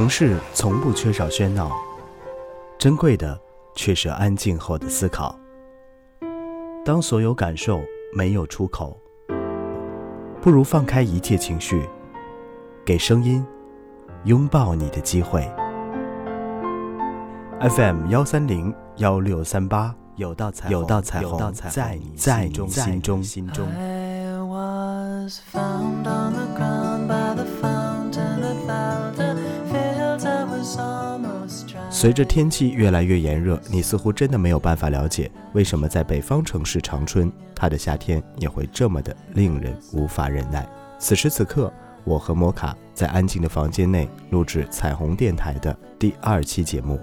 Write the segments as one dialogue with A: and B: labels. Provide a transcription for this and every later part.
A: 城市从不缺少喧闹，珍贵的却是安静后的思考。当所有感受没有出口，不如放开一切情绪，给声音拥抱你的机会。FM 幺三零幺六三八，有道彩有道彩虹在你在你心中心中。随着天气越来越炎热，你似乎真的没有办法了解，为什么在北方城市长春，它的夏天也会这么的令人无法忍耐。此时此刻，我和摩卡在安静的房间内录制彩虹电台的第二期节目。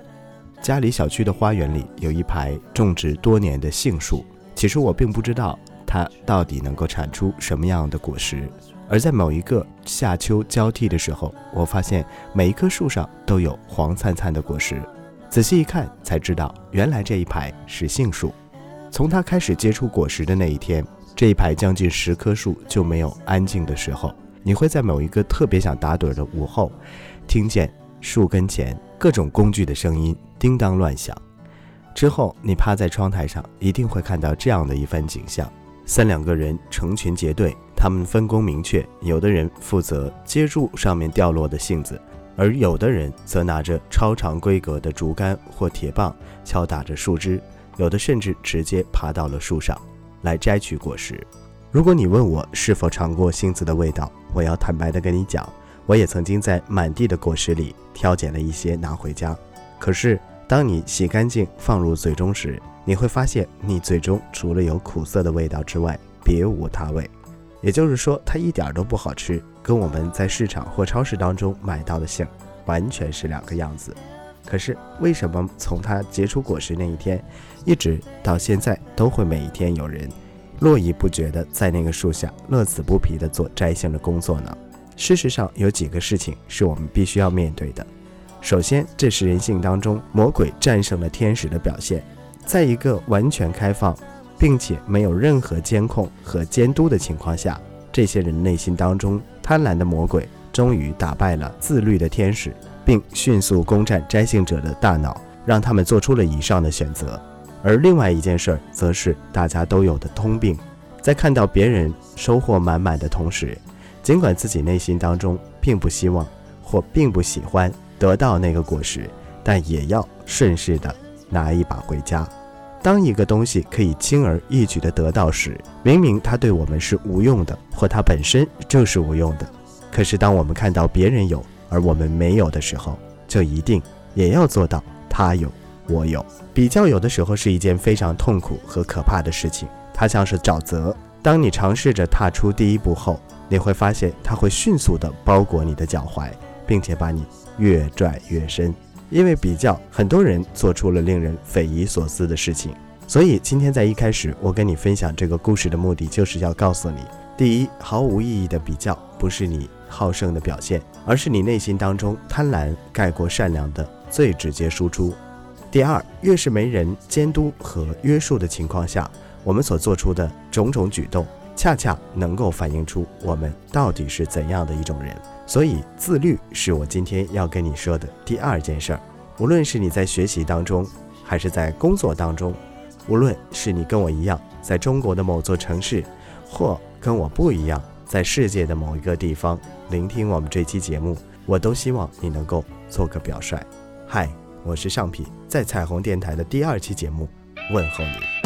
A: 家里小区的花园里有一排种植多年的杏树，其实我并不知道它到底能够产出什么样的果实。而在某一个夏秋交替的时候，我发现每一棵树上都有黄灿灿的果实。仔细一看，才知道原来这一排是杏树。从它开始结出果实的那一天，这一排将近十棵树就没有安静的时候。你会在某一个特别想打盹的午后，听见树根前各种工具的声音叮当乱响。之后，你趴在窗台上，一定会看到这样的一番景象：三两个人成群结队。他们分工明确，有的人负责接住上面掉落的杏子，而有的人则拿着超长规格的竹竿或铁棒敲打着树枝，有的甚至直接爬到了树上来摘取果实。如果你问我是否尝过杏子的味道，我要坦白的跟你讲，我也曾经在满地的果实里挑拣了一些拿回家。可是当你洗干净放入嘴中时，你会发现你嘴中除了有苦涩的味道之外，别无他味。也就是说，它一点都不好吃，跟我们在市场或超市当中买到的杏完全是两个样子。可是为什么从它结出果实那一天，一直到现在，都会每一天有人络绎不绝地在那个树下乐此不疲地做摘杏的工作呢？事实上，有几个事情是我们必须要面对的。首先，这是人性当中魔鬼战胜了天使的表现，在一个完全开放。并且没有任何监控和监督的情况下，这些人内心当中贪婪的魔鬼终于打败了自律的天使，并迅速攻占摘星者的大脑，让他们做出了以上的选择。而另外一件事儿，则是大家都有的通病，在看到别人收获满满的同时，尽管自己内心当中并不希望或并不喜欢得到那个果实，但也要顺势的拿一把回家。当一个东西可以轻而易举地得到时，明明它对我们是无用的，或它本身就是无用的。可是当我们看到别人有而我们没有的时候，就一定也要做到他有我有。比较有的时候是一件非常痛苦和可怕的事情，它像是沼泽。当你尝试着踏出第一步后，你会发现它会迅速地包裹你的脚踝，并且把你越拽越深。因为比较，很多人做出了令人匪夷所思的事情。所以今天在一开始，我跟你分享这个故事的目的，就是要告诉你：第一，毫无意义的比较不是你好胜的表现，而是你内心当中贪婪盖过善良的最直接输出；第二，越是没人监督和约束的情况下，我们所做出的种种举动，恰恰能够反映出我们到底是怎样的一种人。所以，自律是我今天要跟你说的第二件事儿。无论是你在学习当中，还是在工作当中，无论是你跟我一样在中国的某座城市，或跟我不一样在世界的某一个地方聆听我们这期节目，我都希望你能够做个表率。嗨，我是上品，在彩虹电台的第二期节目问候你。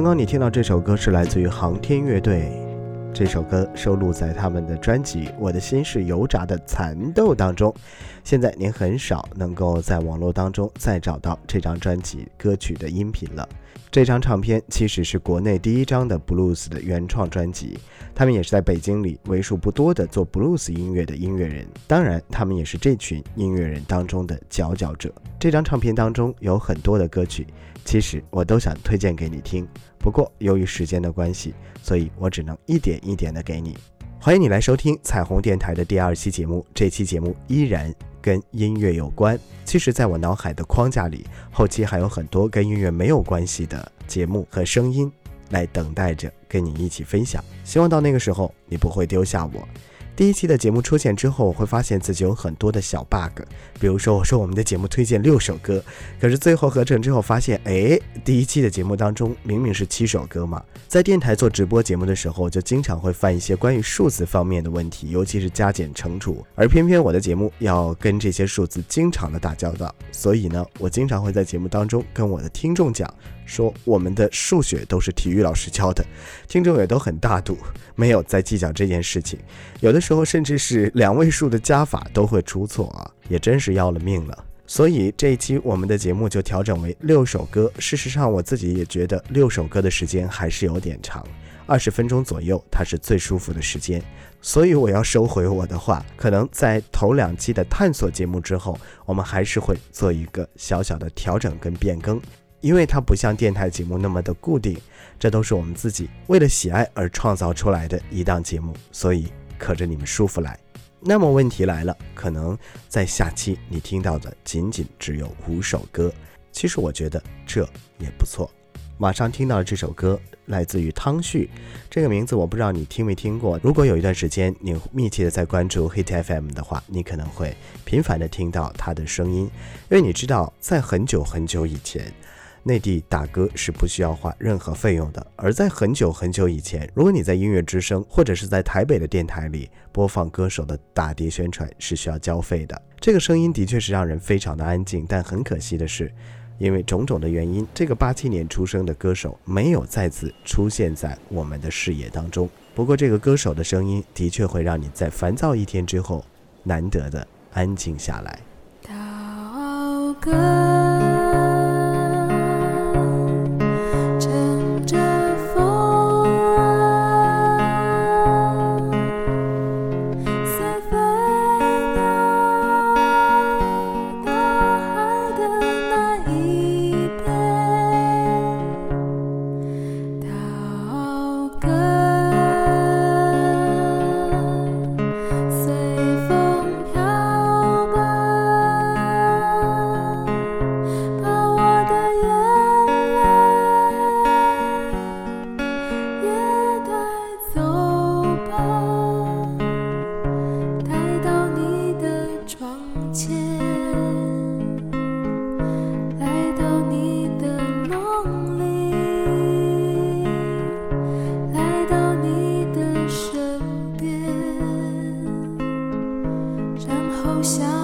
A: 刚刚你听到这首歌是来自于航天乐队，这首歌收录在他们的专辑《我的心是油炸的蚕豆》当中。现在您很少能够在网络当中再找到这张专辑歌曲的音频了。这张唱片其实是国内第一张的 blues 的原创专辑，他们也是在北京里为数不多的做 blues 音乐的音乐人，当然他们也是这群音乐人当中的佼佼者。这张唱片当中有很多的歌曲，其实我都想推荐给你听，不过由于时间的关系，所以我只能一点一点的给你。欢迎你来收听彩虹电台的第二期节目，这期节目依然跟音乐有关。其实，在我脑海的框架里，后期还有很多跟音乐没有关系的节目和声音来等待着跟你一起分享。希望到那个时候，你不会丢下我。第一期的节目出现之后，我会发现自己有很多的小 bug，比如说我说我们的节目推荐六首歌，可是最后合成之后发现，哎，第一期的节目当中明明是七首歌嘛。在电台做直播节目的时候，就经常会犯一些关于数字方面的问题，尤其是加减乘除，而偏偏我的节目要跟这些数字经常的打交道，所以呢，我经常会在节目当中跟我的听众讲，说我们的数学都是体育老师教的，听众也都很大度，没有在计较这件事情，有的时候甚至是两位数的加法都会出错啊，也真是要了命了。所以这一期我们的节目就调整为六首歌。事实上，我自己也觉得六首歌的时间还是有点长，二十分钟左右，它是最舒服的时间。所以我要收回我的话，可能在头两期的探索节目之后，我们还是会做一个小小的调整跟变更，因为它不像电台节目那么的固定，这都是我们自己为了喜爱而创造出来的一档节目，所以可着你们舒服来。那么问题来了，可能在下期你听到的仅仅只有五首歌，其实我觉得这也不错。马上听到的这首歌来自于汤旭，这个名字我不知道你听没听过。如果有一段时间你密切的在关注 Hit FM 的话，你可能会频繁的听到他的声音，因为你知道，在很久很久以前。内地打歌是不需要花任何费用的，而在很久很久以前，如果你在音乐之声或者是在台北的电台里播放歌手的打碟宣传是需要交费的。这个声音的确是让人非常的安静，但很可惜的是，因为种种的原因，这个八七年出生的歌手没有再次出现在我们的视野当中。不过，这个歌手的声音的确会让你在烦躁一天之后难得的安静下来。
B: 祷歌。想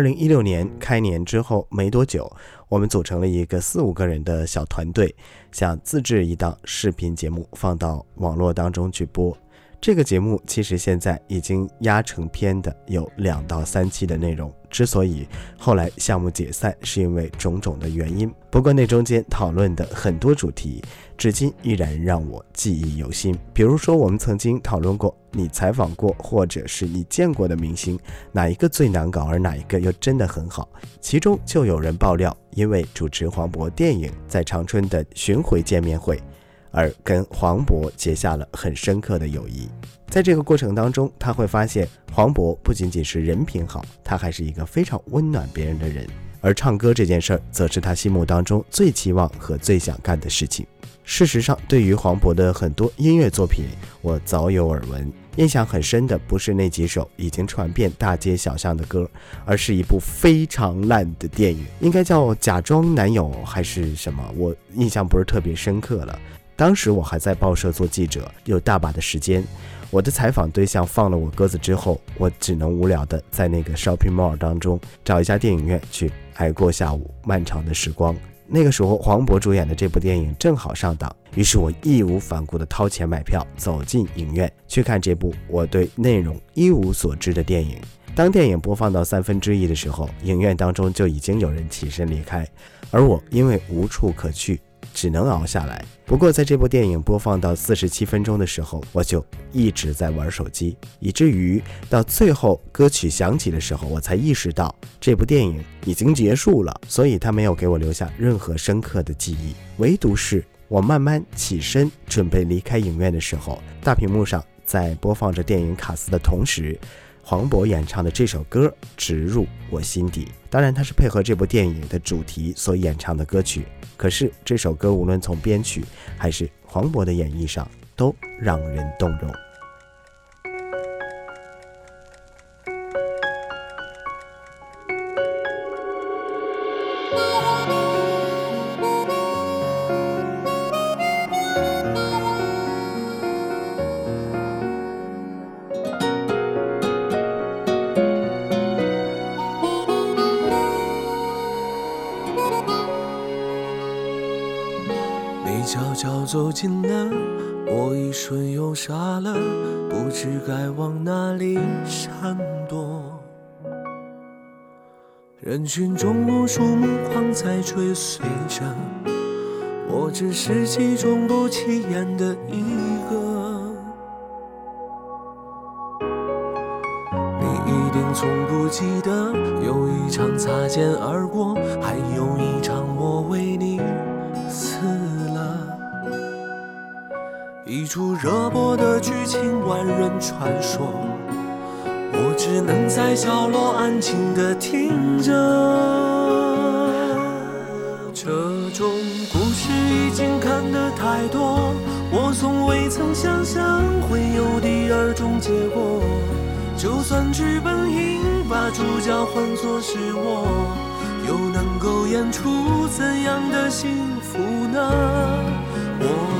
A: 二零一六年开年之后没多久，我们组成了一个四五个人的小团队，想自制一档视频节目放到网络当中去播。这个节目其实现在已经压成片的有两到三期的内容。之所以后来项目解散，是因为种种的原因。不过那中间讨论的很多主题，至今依然让我记忆犹新。比如说，我们曾经讨论过你采访过或者是你见过的明星，哪一个最难搞，而哪一个又真的很好。其中就有人爆料，因为主持黄渤电影在长春的巡回见面会。而跟黄渤结下了很深刻的友谊。在这个过程当中，他会发现黄渤不仅仅是人品好，他还是一个非常温暖别人的人。而唱歌这件事儿，则是他心目当中最期望和最想干的事情。事实上，对于黄渤的很多音乐作品，我早有耳闻。印象很深的不是那几首已经传遍大街小巷的歌，而是一部非常烂的电影，应该叫《假装男友》还是什么？我印象不是特别深刻了。当时我还在报社做记者，有大把的时间。我的采访对象放了我鸽子之后，我只能无聊的在那个 shopping mall 当中找一家电影院去挨过下午漫长的时光。那个时候，黄渤主演的这部电影正好上档，于是我义无反顾地掏钱买票，走进影院去看这部我对内容一无所知的电影。当电影播放到三分之一的时候，影院当中就已经有人起身离开，而我因为无处可去。只能熬下来。不过，在这部电影播放到四十七分钟的时候，我就一直在玩手机，以至于到最后歌曲响起的时候，我才意识到这部电影已经结束了。所以，它没有给我留下任何深刻的记忆。唯独是我慢慢起身准备离开影院的时候，大屏幕上在播放着电影卡斯的同时。黄渤演唱的这首歌植入我心底，当然他是配合这部电影的主题所演唱的歌曲。可是这首歌无论从编曲还是黄渤的演绎上，都让人动容。
C: 人群中无数目光在追随着，我只是其中不起眼的一个。你一定从不记得，有一场擦肩而过，还有一场我为你死了。一出热播的剧情，万人传说。只能在角落安静的听着。这种故事已经看得太多，我从未曾想象会有第二种结果。就算剧本应把主角换作是我，又能够演出怎样的幸福呢？我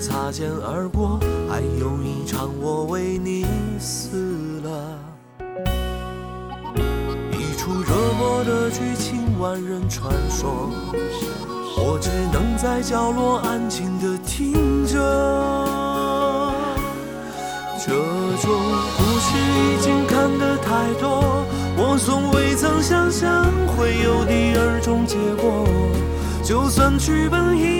C: 擦肩而过，还有一场我为你死了。一出热播的剧情，万人传说，我只能在角落安静的听着。这种故事已经看得太多，我从未曾想象会有第二种结果。就算剧本已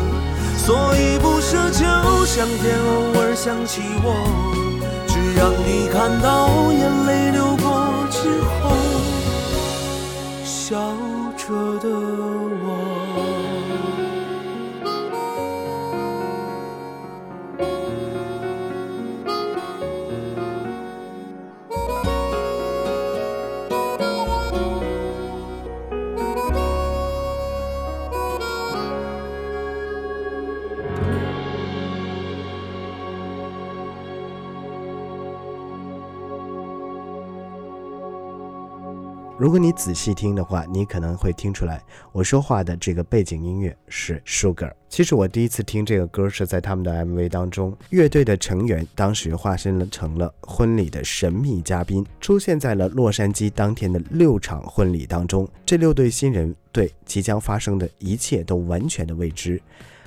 C: 所以不奢求上天偶尔想起我，只让你看到眼泪流过之后，笑着的
A: 如果你仔细听的话，你可能会听出来，我说话的这个背景音乐是 Sugar。其实我第一次听这个歌是在他们的 MV 当中，乐队的成员当时化身了成了婚礼的神秘嘉宾，出现在了洛杉矶当天的六场婚礼当中。这六对新人对即将发生的一切都完全的未知。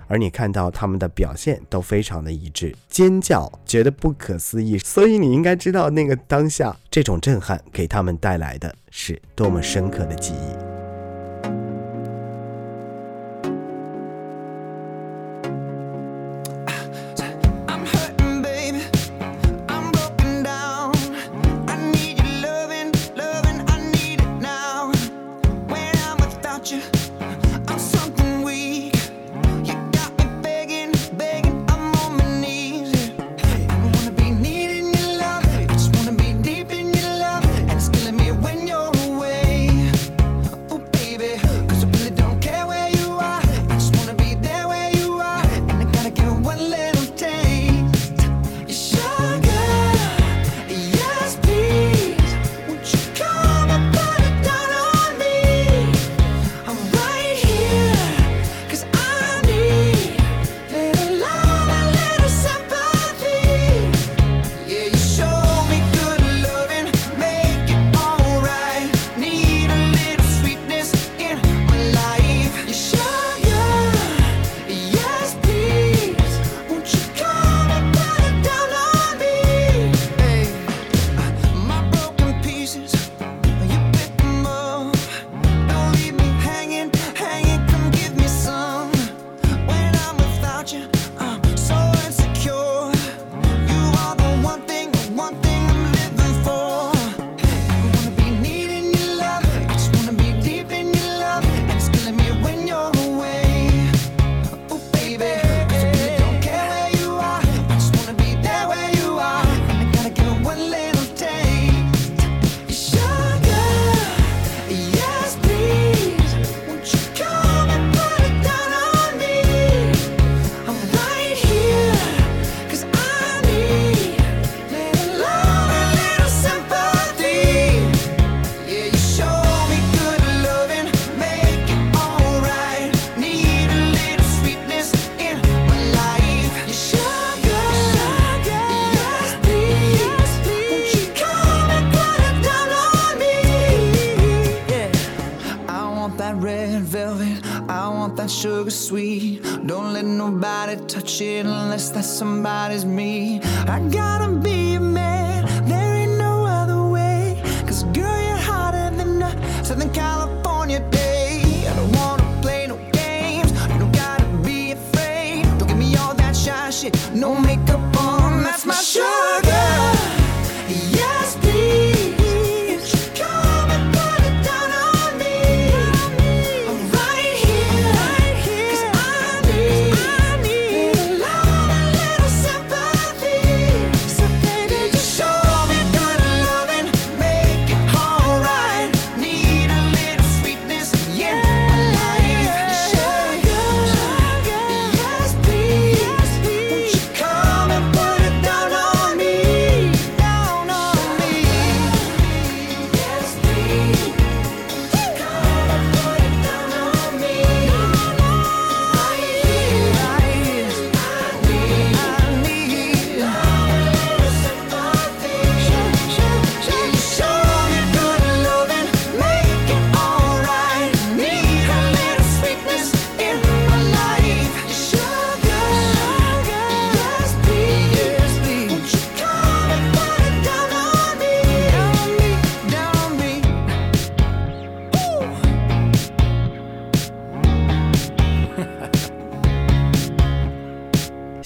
A: 而你看到他们的表现都非常的一致，尖叫，觉得不可思议，所以你应该知道那个当下这种震撼给他们带来的是多么深刻的记忆。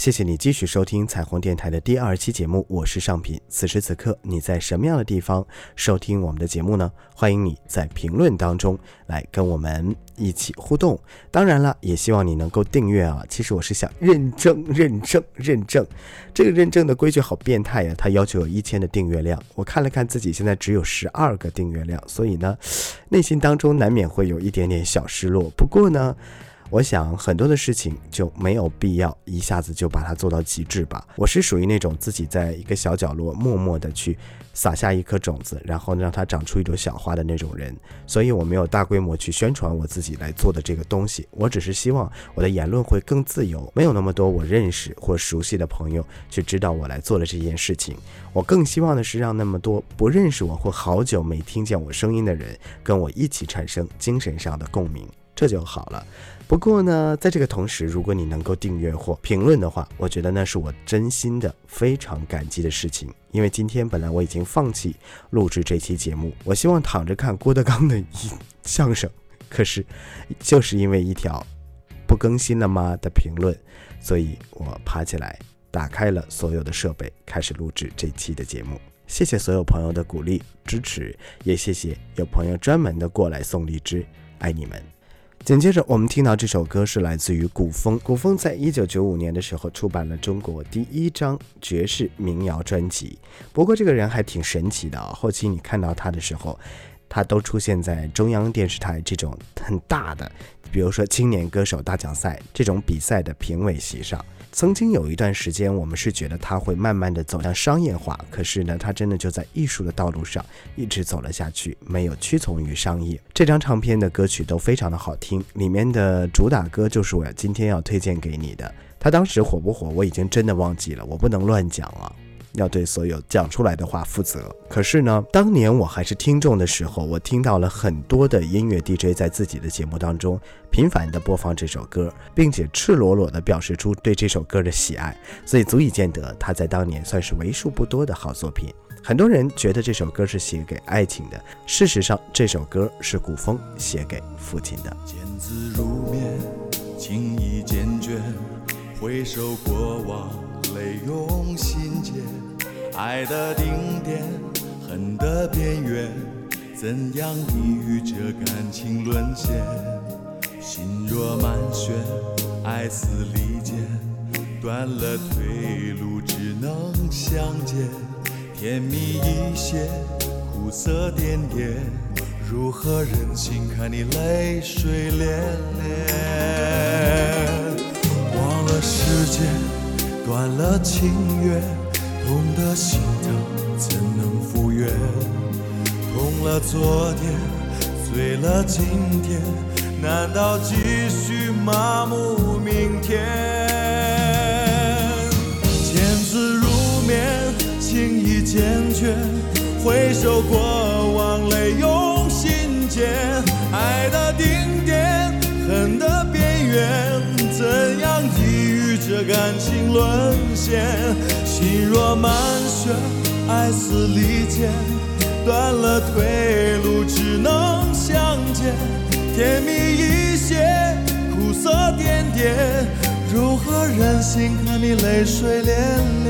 A: 谢谢你继续收听彩虹电台的第二期节目，我是尚品。此时此刻你在什么样的地方收听我们的节目呢？欢迎你在评论当中来跟我们一起互动。当然了，也希望你能够订阅啊。其实我是想认证、认证、认证，这个认证的规矩好变态呀、它要求有一千的订阅量。我看了看自己现在只有十二个订阅量，所以呢，内心当中难免会有一点点小失落。不过呢。我想很多的事情就没有必要一下子就把它做到极致吧。我是属于那种自己在一个小角落默默的去撒下一颗种子，然后让它长出一朵小花的那种人。所以我没有大规模去宣传我自己来做的这个东西。我只是希望我的言论会更自由，没有那么多我认识或熟悉的朋友去知道我来做的这件事情。我更希望的是让那么多不认识我或好久没听见我声音的人跟我一起产生精神上的共鸣，这就好了。不过呢，在这个同时，如果你能够订阅或评论的话，我觉得那是我真心的非常感激的事情。因为今天本来我已经放弃录制这期节目，我希望躺着看郭德纲的 相声，可是就是因为一条不更新了吗的评论，所以我爬起来打开了所有的设备，开始录制这期的节目。谢谢所有朋友的鼓励支持，也谢谢有朋友专门的过来送荔枝，爱你们。紧接着，我们听到这首歌是来自于古风。古风在一九九五年的时候出版了中国第一张爵士民谣专辑。不过这个人还挺神奇的啊、后期你看到他的时候，他都出现在中央电视台这种很大的，比如说青年歌手大奖赛这种比赛的评委席上。曾经有一段时间，我们是觉得它会慢慢的走向商业化，可是呢，它真的就在艺术的道路上一直走了下去，没有屈从于商业。这张唱片的歌曲都非常的好听，里面的主打歌就是我今天要推荐给你的。它当时火不火，我已经真的忘记了，我不能乱讲了。要对所有讲出来的话负责。可是呢，当年我还是听众的时候，我听到了很多的音乐 DJ 在自己的节目当中频繁地播放这首歌，并且赤裸裸地表示出对这首歌的喜爱，所以足以见得他在当年算是为数不多的好作品。很多人觉得这首歌是写给爱情的，事实上这首歌是古风写给父亲的。
D: 见字如面，情意坚决，回首过往，泪涌心间。爱的顶点，恨的边缘，怎样抵御这感情沦陷？心若满眩，爱似利剑，断了退路，只能相见。甜蜜一些，苦涩点点，如何忍心看你泪水涟涟？忘了时间，断了情缘，痛的心疼怎能复原？痛了昨天，醉了今天，难道继续麻木明天？见字如面，情意坚决，回首过往，泪涌心间。爱的顶点，恨的边缘，怎样这感情沦陷？心若满血，爱似利剑，断了退路，只能相见。甜蜜一些，苦涩点点，如何忍心看你泪水涟涟，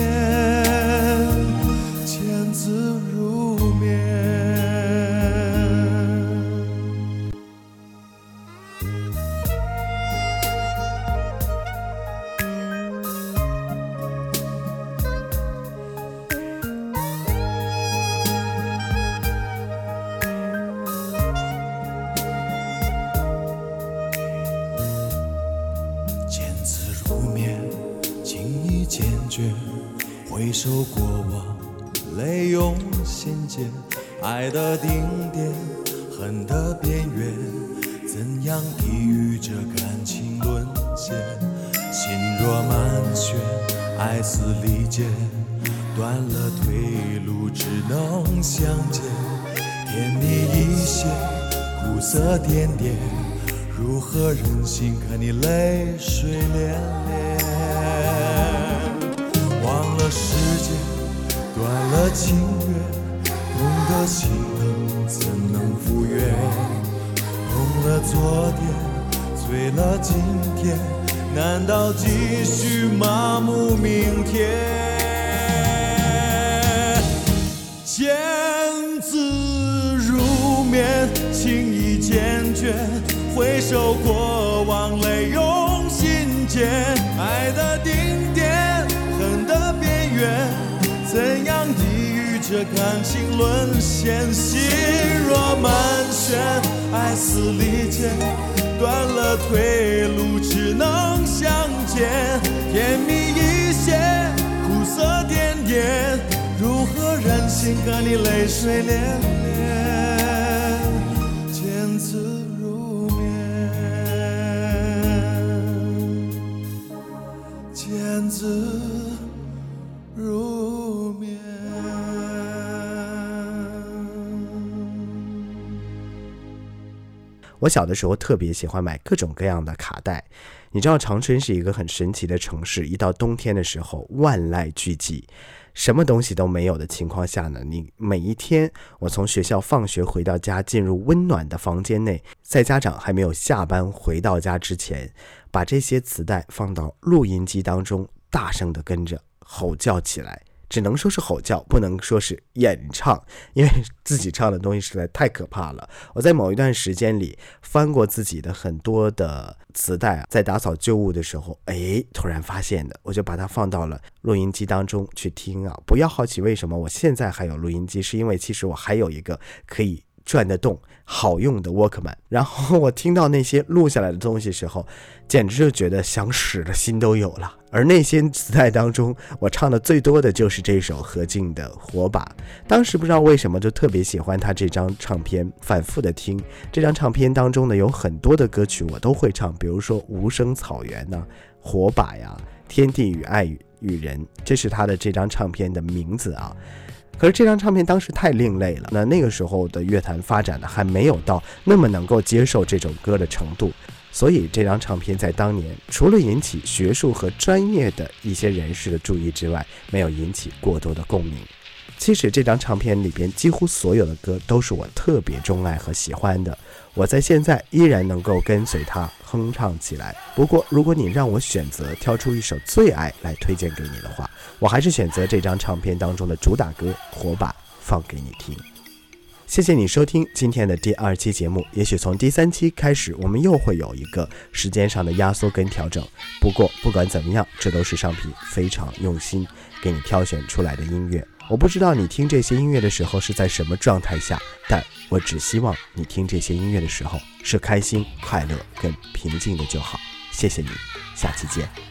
D: 爱的顶点，恨的边缘，怎样抵御这感情沦陷？心若满血，爱似利剑，断了退路，只能相见。甜蜜一些，苦涩点点。如何忍心看你泪水涟涟？忘了时间，断了情缘，心疼怎能复原？痛了昨天，醉了今天，难道继续麻木明天？见字如面，情意坚决。回首过往，泪涌心间。爱的顶点，恨的边缘，怎样抵御这感情沦陷？心若满血，爱似利剑，断了退路，只能相见。甜蜜一些，苦涩点点，如何忍心看你泪水涟涟？见字如面，见字
A: 我小的时候特别喜欢买各种各样的卡带。你知道长春是一个很神奇的城市，一到冬天的时候，万籁俱寂，什么东西都没有的情况下呢，你每一天我从学校放学回到家，进入温暖的房间内，在家长还没有下班回到家之前，把这些磁带放到录音机当中，大声的跟着吼叫起来。只能说是吼叫，不能说是演唱，因为自己唱的东西实在太可怕了。我在某一段时间里翻过自己的很多的磁带啊，在打扫旧物的时候，哎，突然发现的，我就把它放到了录音机当中去听啊。不要好奇为什么我现在还有录音机，是因为其实我还有一个可以转得动、好用的 Walkman。然后我听到那些录下来的东西时候，简直就觉得想使的心都有了。而那些磁带当中，我唱的最多的就是这首何静的《火把》。当时不知道为什么就特别喜欢他这张唱片，反复的听。这张唱片当中呢，有很多的歌曲我都会唱，比如说《无声草原》呐，《火把》呀，《天地与爱与与人》，这是他的这张唱片的名字啊。可是这张唱片当时太另类了，那那个时候的乐坛发展的还没有到那么能够接受这首歌的程度。所以这张唱片在当年除了引起学术和专业的一些人士的注意之外，没有引起过多的共鸣。其实这张唱片里边几乎所有的歌都是我特别钟爱和喜欢的，我在现在依然能够跟随它哼唱起来。不过如果你让我选择挑出一首最爱来推荐给你的话，我还是选择这张唱片当中的主打歌《火把》放给你听。谢谢你收听今天的第二期节目。也许从第三期开始，我们又会有一个时间上的压缩跟调整。不过不管怎么样，这都是上皮非常用心给你挑选出来的音乐。我不知道你听这些音乐的时候是在什么状态下，但我只希望你听这些音乐的时候是开心、快乐跟平静的就好。谢谢你，下期见。